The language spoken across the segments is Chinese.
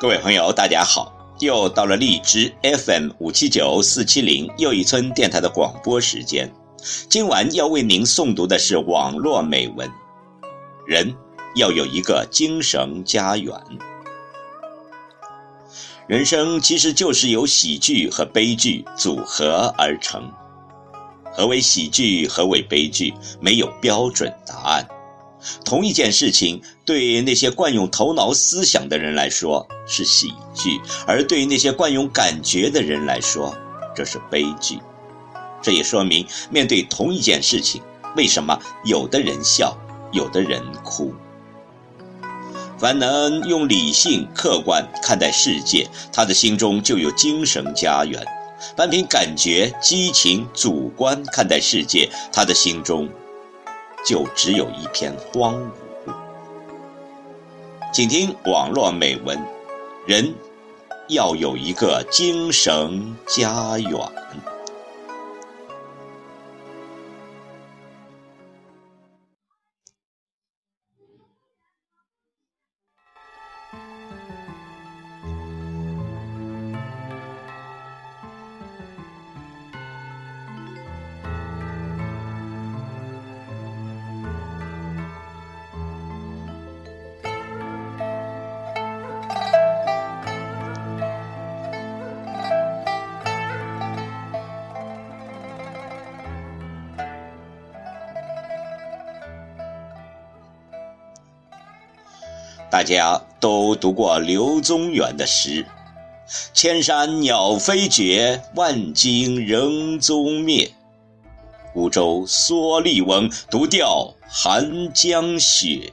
各位朋友，大家好！又到了荔枝 FM 五七九四七零又一村电台的广播时间。今晚要为您诵读的是网络美文。人要有一个精神家园。人生其实就是由喜剧和悲剧组合而成。何为喜剧？何为悲剧？没有标准答案。同一件事情，对那些惯用头脑思想的人来说是喜剧，而对那些惯用感觉的人来说，这是悲剧。这也说明，面对同一件事情，为什么有的人笑，有的人哭？凡能用理性、客观看待世界，他的心中就有精神家园；凡凭感觉、激情、主观看待世界，他的心中。就只有一片荒芜。请听网络美文：人要有一个精神家园。大家都读过刘宗远的诗：“千山鸟飞绝，万径人踪灭。孤舟蓑笠翁，独钓寒江雪。”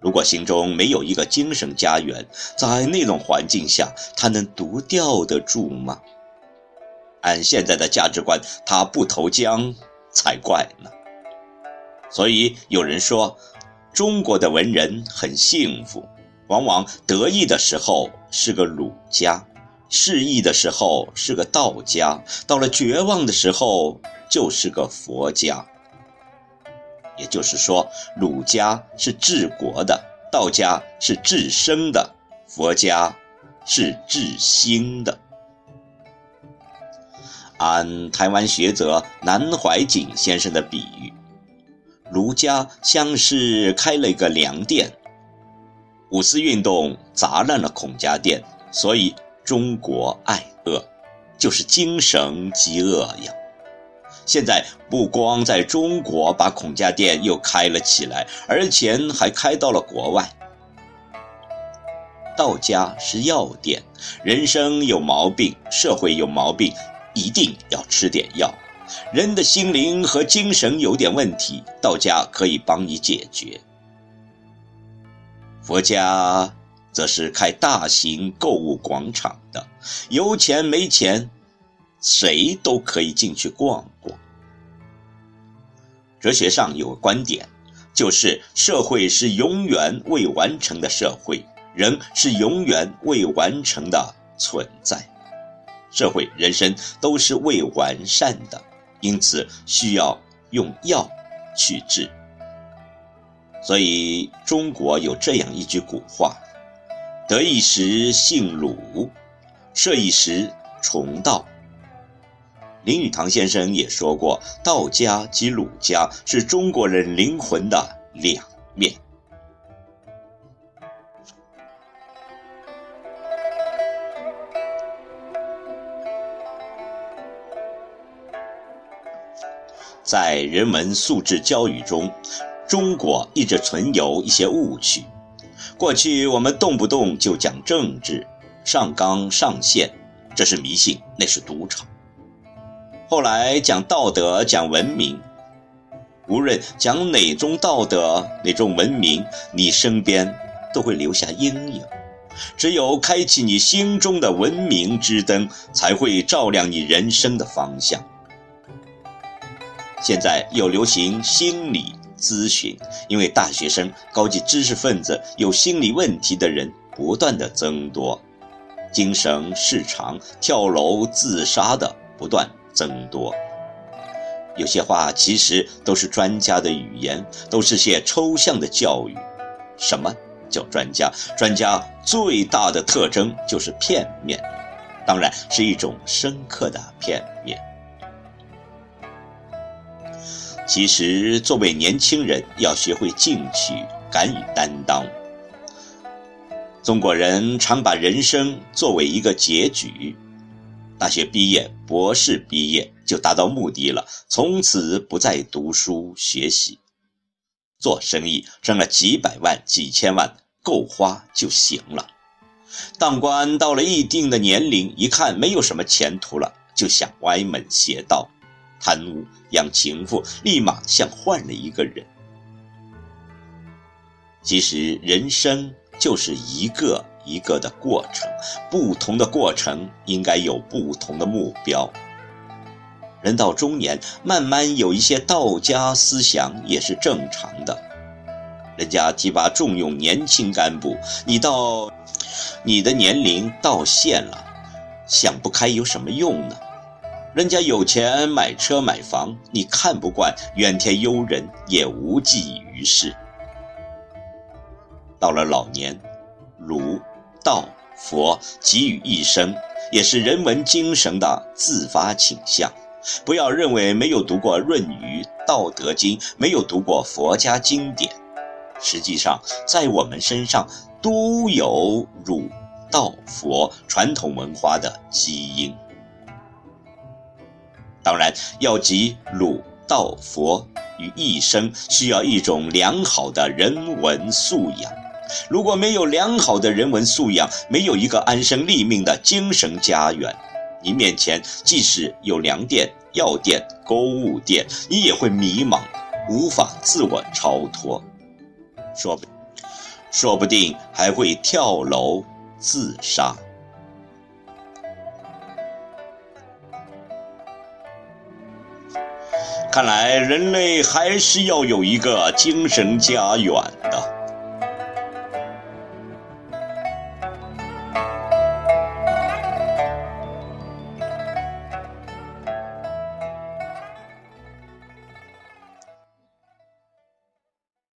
如果心中没有一个精神家园，在那种环境下，他能独钓得住吗？按现在的价值观，他不投江才怪呢。所以有人说。中国的文人很幸福，往往得意的时候是个儒家，失意的时候是个道家，到了绝望的时候就是个佛家。也就是说，儒家是治国的，道家是治生的，佛家是治心的。按台湾学者南怀瑾先生的比喻。儒家像是开了一个粮店，五四运动砸烂了孔家店，所以中国爱饿，就是精神饥饿呀。现在不光在中国把孔家店又开了起来，而且还开到了国外。道家是药店，人生有毛病，社会有毛病，一定要吃点药。人的心灵和精神有点问题，道家可以帮你解决。佛家则是开大型购物广场的，有钱没钱，谁都可以进去逛逛。哲学上有个观点，就是社会是永远未完成的社会，人是永远未完成的存在，社会、人生都是未完善的。因此需要用药去治，所以中国有这样一句古话：“得一时姓鲁，舍一时重道。”林语堂先生也说过：“道家及儒家是中国人灵魂的两面。”在人文素质教育中，中国一直存有一些误区。过去我们动不动就讲政治，上纲上线，这是迷信，那是赌场。后来讲道德，讲文明，无论讲哪种道德，哪种文明，你身边都会留下阴影。只有开启你心中的文明之灯，才会照亮你人生的方向。现在又流行心理咨询，因为大学生、高级知识分子有心理问题的人不断的增多，精神失常、跳楼自杀的不断增多。有些话其实都是专家的语言，都是些抽象的教育。什么叫专家？专家最大的特征就是片面，当然是一种深刻的片面。其实，作为年轻人，要学会进取，敢于担当。中国人常把人生作为一个结局，大学毕业、博士毕业就达到目的了，从此不再读书学习，做生意挣了几百万、几千万，够花就行了。当官到了一定的年龄，一看没有什么前途了，就想歪门邪道。贪污养情妇，立马像换了一个人。其实人生就是一个一个的过程，不同的过程应该有不同的目标。人到中年，慢慢有一些道家思想也是正常的。人家提拔重用年轻干部，你到你的年龄到线了，想不开有什么用呢？人家有钱买车买房，你看不惯，怨天尤人也无济于事。到了老年，儒、道、佛给予一生，也是人文精神的自发倾向。不要认为没有读过《论语》《道德经》，没有读过佛家经典，实际上在我们身上都有儒、道、佛传统文化的基因。当然，要集儒、道、佛于一身，需要一种良好的人文素养。如果没有良好的人文素养，没有一个安身立命的精神家园，你面前即使有粮店、药店、购物店，你也会迷茫，无法自我超脱，说不，说不定还会跳楼自杀。看来，人类还是要有一个精神家园的。